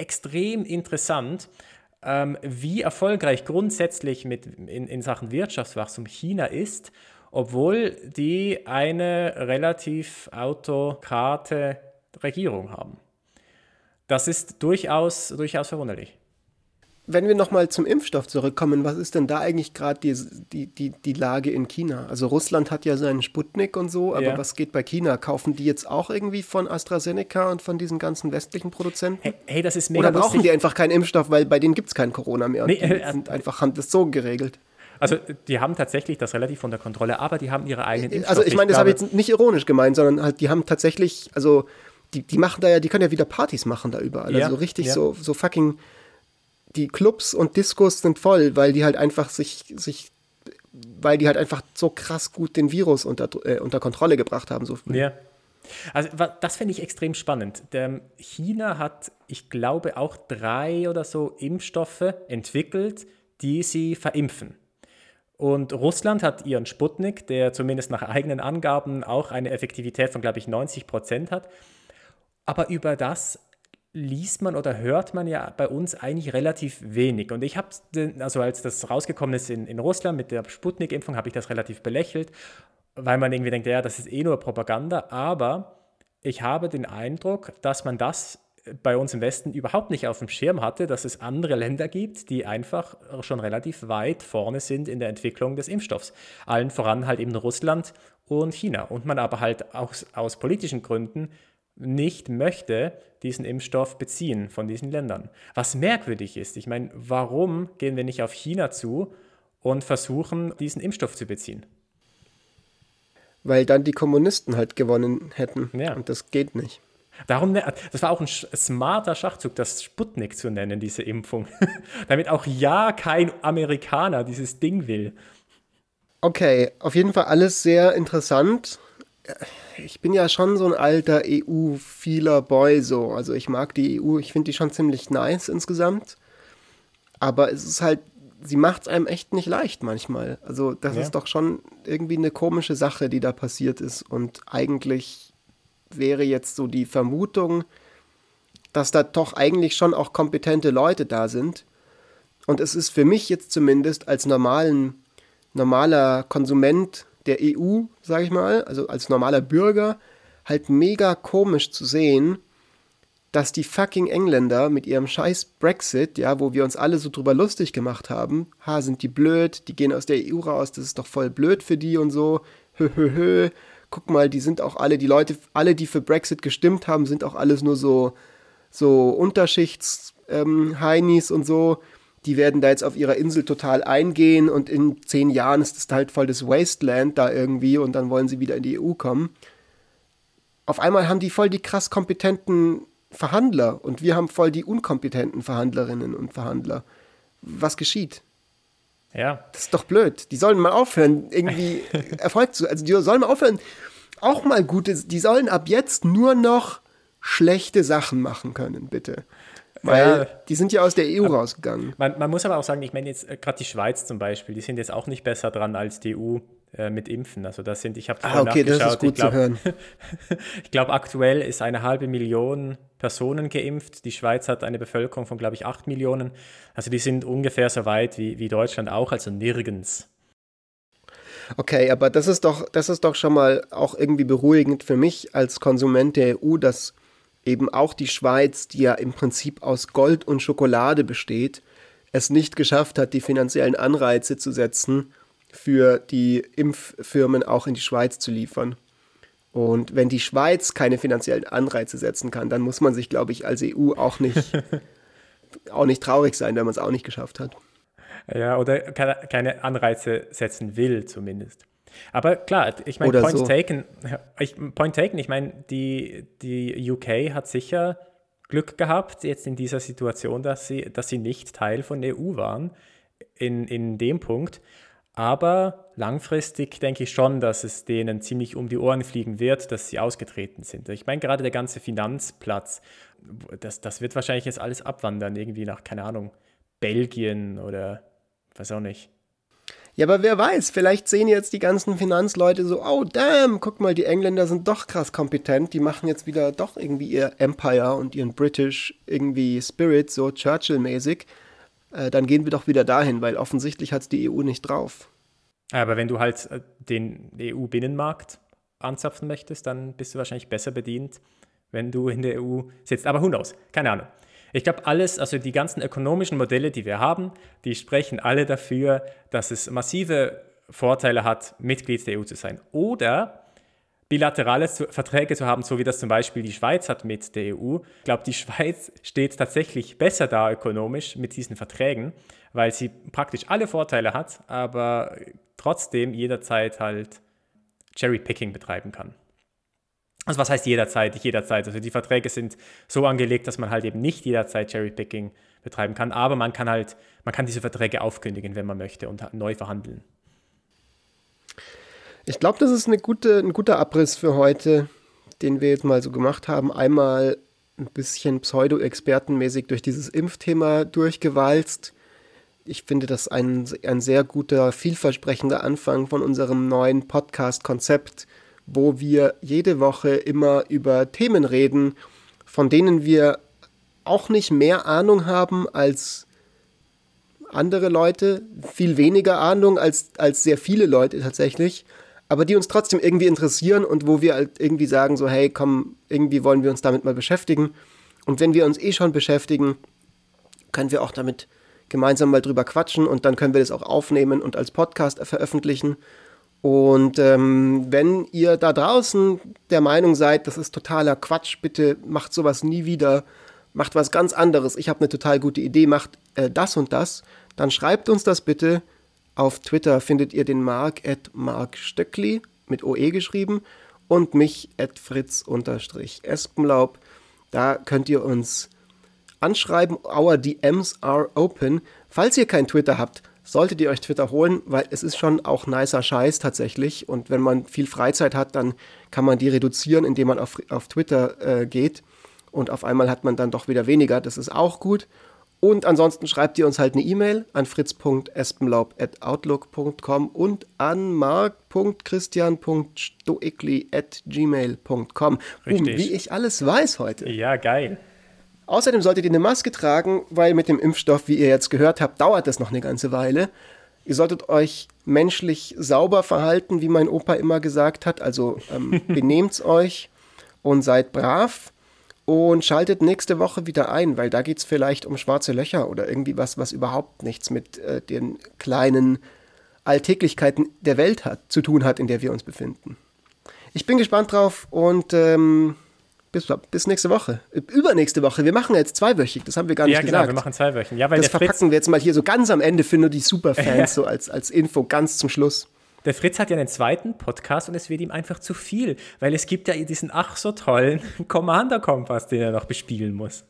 extrem interessant, ähm, wie erfolgreich grundsätzlich mit, in, in Sachen Wirtschaftswachstum China ist obwohl die eine relativ autokrate Regierung haben. Das ist durchaus, durchaus verwunderlich. Wenn wir nochmal zum Impfstoff zurückkommen, was ist denn da eigentlich gerade die, die, die, die Lage in China? Also Russland hat ja seinen Sputnik und so, aber ja. was geht bei China? Kaufen die jetzt auch irgendwie von AstraZeneca und von diesen ganzen westlichen Produzenten? Hey, hey das ist mega Oder brauchen lustig. die einfach keinen Impfstoff, weil bei denen gibt es kein Corona mehr und nee, die äh, sind einfach, haben das so geregelt. Also die haben tatsächlich das relativ unter Kontrolle, aber die haben ihre eigenen Impfstoffe. Also ich meine, das habe ich jetzt nicht ironisch gemeint, sondern halt, die haben tatsächlich, also die, die machen da ja, die können ja wieder Partys machen da überall. Ja, also richtig ja. so, so fucking, die Clubs und Diskos sind voll, weil die halt einfach sich, sich weil die halt einfach so krass gut den Virus unter, äh, unter Kontrolle gebracht haben. So früh. Ja. Also das finde ich extrem spannend. Der China hat, ich glaube, auch drei oder so Impfstoffe entwickelt, die sie verimpfen. Und Russland hat ihren Sputnik, der zumindest nach eigenen Angaben auch eine Effektivität von, glaube ich, 90 Prozent hat. Aber über das liest man oder hört man ja bei uns eigentlich relativ wenig. Und ich habe, also als das rausgekommen ist in, in Russland mit der Sputnik-Impfung, habe ich das relativ belächelt, weil man irgendwie denkt, ja, das ist eh nur Propaganda. Aber ich habe den Eindruck, dass man das bei uns im Westen überhaupt nicht auf dem Schirm hatte, dass es andere Länder gibt, die einfach schon relativ weit vorne sind in der Entwicklung des Impfstoffs. Allen voran halt eben Russland und China. Und man aber halt auch aus politischen Gründen nicht möchte diesen Impfstoff beziehen von diesen Ländern. Was merkwürdig ist, ich meine, warum gehen wir nicht auf China zu und versuchen, diesen Impfstoff zu beziehen? Weil dann die Kommunisten halt gewonnen hätten. Ja. Und das geht nicht. Darum, ne, das war auch ein smarter Schachzug, das Sputnik zu nennen, diese Impfung. Damit auch ja kein Amerikaner dieses Ding will. Okay, auf jeden Fall alles sehr interessant. Ich bin ja schon so ein alter EU-Feeler Boy, so. Also ich mag die EU, ich finde die schon ziemlich nice insgesamt. Aber es ist halt, sie macht es einem echt nicht leicht manchmal. Also das ja. ist doch schon irgendwie eine komische Sache, die da passiert ist. Und eigentlich wäre jetzt so die Vermutung, dass da doch eigentlich schon auch kompetente Leute da sind. Und es ist für mich jetzt zumindest als normalen, normaler Konsument der EU, sage ich mal, also als normaler Bürger, halt mega komisch zu sehen, dass die fucking Engländer mit ihrem scheiß Brexit, ja, wo wir uns alle so drüber lustig gemacht haben, ha, sind die blöd, die gehen aus der EU raus, das ist doch voll blöd für die und so, hö, hö, hö, guck mal, die sind auch alle, die Leute, alle, die für Brexit gestimmt haben, sind auch alles nur so, so Unterschichts-Heinis ähm, und so. Die werden da jetzt auf ihrer Insel total eingehen und in zehn Jahren ist es halt voll das Wasteland da irgendwie und dann wollen sie wieder in die EU kommen. Auf einmal haben die voll die krass kompetenten Verhandler und wir haben voll die unkompetenten Verhandlerinnen und Verhandler. Was geschieht? Ja. Das ist doch blöd. Die sollen mal aufhören, irgendwie Erfolg zu. Also die sollen mal aufhören, auch mal gute. Die sollen ab jetzt nur noch schlechte Sachen machen können, bitte. Weil ja, die sind ja aus der EU rausgegangen. Man, man, muss aber auch sagen, ich meine jetzt äh, gerade die Schweiz zum Beispiel, die sind jetzt auch nicht besser dran als die EU äh, mit Impfen. Also das sind, ich habe ah, okay, das ist gut glaub, zu hören. ich glaube, aktuell ist eine halbe Million Personen geimpft. Die Schweiz hat eine Bevölkerung von, glaube ich, acht Millionen. Also die sind ungefähr so weit wie, wie Deutschland auch, also nirgends. Okay, aber das ist doch, das ist doch schon mal auch irgendwie beruhigend für mich als Konsument der EU, dass eben auch die Schweiz, die ja im Prinzip aus Gold und Schokolade besteht, es nicht geschafft hat, die finanziellen Anreize zu setzen, für die Impffirmen auch in die Schweiz zu liefern. Und wenn die Schweiz keine finanziellen Anreize setzen kann, dann muss man sich, glaube ich, als EU auch nicht, auch nicht traurig sein, wenn man es auch nicht geschafft hat. Ja, oder keine Anreize setzen will, zumindest. Aber klar, ich meine, Point so. taken, ich, Point taken, ich meine, die, die UK hat sicher Glück gehabt, jetzt in dieser Situation, dass sie, dass sie nicht Teil von der EU waren, in, in dem Punkt. Aber langfristig denke ich schon, dass es denen ziemlich um die Ohren fliegen wird, dass sie ausgetreten sind. Ich meine, gerade der ganze Finanzplatz, das, das wird wahrscheinlich jetzt alles abwandern, irgendwie nach, keine Ahnung, Belgien oder weiß auch nicht. Ja, aber wer weiß, vielleicht sehen jetzt die ganzen Finanzleute so, oh damn, guck mal, die Engländer sind doch krass kompetent, die machen jetzt wieder doch irgendwie ihr Empire und ihren British irgendwie Spirit, so Churchill-mäßig. Äh, dann gehen wir doch wieder dahin, weil offensichtlich hat es die EU nicht drauf. Aber wenn du halt äh, den EU-Binnenmarkt anzapfen möchtest, dann bist du wahrscheinlich besser bedient, wenn du in der EU sitzt. Aber who knows? Keine Ahnung. Ich glaube, alles, also die ganzen ökonomischen Modelle, die wir haben, die sprechen alle dafür, dass es massive Vorteile hat, Mitglied der EU zu sein. Oder bilaterale Verträge zu haben, so wie das zum Beispiel die Schweiz hat mit der EU. Ich glaube, die Schweiz steht tatsächlich besser da ökonomisch mit diesen Verträgen, weil sie praktisch alle Vorteile hat, aber trotzdem jederzeit halt Cherry-Picking betreiben kann. Also was heißt jederzeit, nicht jederzeit. Also die Verträge sind so angelegt, dass man halt eben nicht jederzeit Cherry-Picking betreiben kann, aber man kann halt, man kann diese Verträge aufkündigen, wenn man möchte und neu verhandeln. Ich glaube, das ist eine gute, ein guter Abriss für heute, den wir jetzt mal so gemacht haben. Einmal ein bisschen pseudo-expertenmäßig durch dieses Impfthema durchgewalzt. Ich finde das ein, ein sehr guter, vielversprechender Anfang von unserem neuen Podcast-Konzept wo wir jede Woche immer über Themen reden, von denen wir auch nicht mehr Ahnung haben als andere Leute, viel weniger Ahnung als, als sehr viele Leute tatsächlich, aber die uns trotzdem irgendwie interessieren und wo wir halt irgendwie sagen, so hey, komm, irgendwie wollen wir uns damit mal beschäftigen. Und wenn wir uns eh schon beschäftigen, können wir auch damit gemeinsam mal drüber quatschen und dann können wir das auch aufnehmen und als Podcast veröffentlichen. Und ähm, wenn ihr da draußen der Meinung seid, das ist totaler Quatsch, bitte macht sowas nie wieder, macht was ganz anderes, ich habe eine total gute Idee, macht äh, das und das, dann schreibt uns das bitte. Auf Twitter findet ihr den Mark at Mark Stöckli mit OE geschrieben und mich at Fritz-Espenlaub. Da könnt ihr uns anschreiben. Our DMs are open. Falls ihr kein Twitter habt, solltet ihr euch Twitter holen, weil es ist schon auch nicer Scheiß tatsächlich. Und wenn man viel Freizeit hat, dann kann man die reduzieren, indem man auf, auf Twitter äh, geht. Und auf einmal hat man dann doch wieder weniger. Das ist auch gut. Und ansonsten schreibt ihr uns halt eine E-Mail an fritz.espenlaub.outlook.com und an mark.christian.stoikli.gmail.com. Um, wie ich alles weiß heute. Ja, geil. Außerdem solltet ihr eine Maske tragen, weil mit dem Impfstoff, wie ihr jetzt gehört habt, dauert das noch eine ganze Weile. Ihr solltet euch menschlich sauber verhalten, wie mein Opa immer gesagt hat. Also ähm, benehmt euch und seid brav und schaltet nächste Woche wieder ein, weil da geht es vielleicht um schwarze Löcher oder irgendwie was, was überhaupt nichts mit äh, den kleinen Alltäglichkeiten der Welt hat, zu tun hat, in der wir uns befinden. Ich bin gespannt drauf und ähm, bis, bis nächste Woche. Übernächste Woche. Wir machen jetzt zweiwöchig. Das haben wir gar nicht ja, genau, gesagt. wir machen zweiwöchig. Ja, das verpacken Fritz wir jetzt mal hier so ganz am Ende für nur die Superfans, so als, als Info, ganz zum Schluss. Der Fritz hat ja einen zweiten Podcast und es wird ihm einfach zu viel, weil es gibt ja diesen ach so tollen Commander-Kompass, den er noch bespielen muss.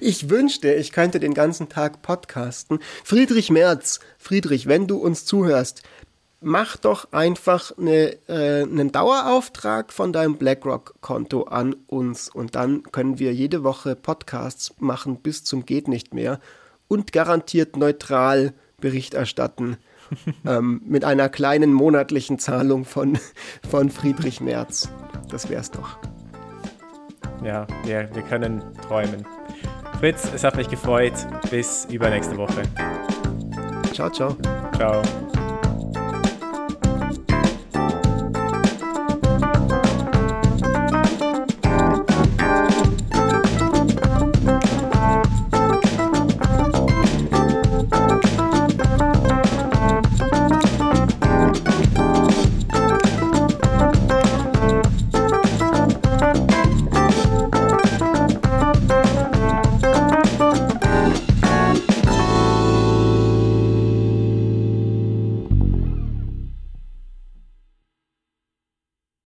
Ich wünschte, ich könnte den ganzen Tag podcasten. Friedrich Merz, Friedrich, wenn du uns zuhörst, mach doch einfach eine, äh, einen Dauerauftrag von deinem BlackRock-Konto an uns und dann können wir jede Woche Podcasts machen bis zum geht nicht mehr und garantiert neutral Bericht erstatten ähm, mit einer kleinen monatlichen Zahlung von, von Friedrich Merz. Das wär's doch. Ja, wir, wir können träumen. Fritz, es hat mich gefreut. Bis übernächste Woche. Ciao, ciao. Ciao.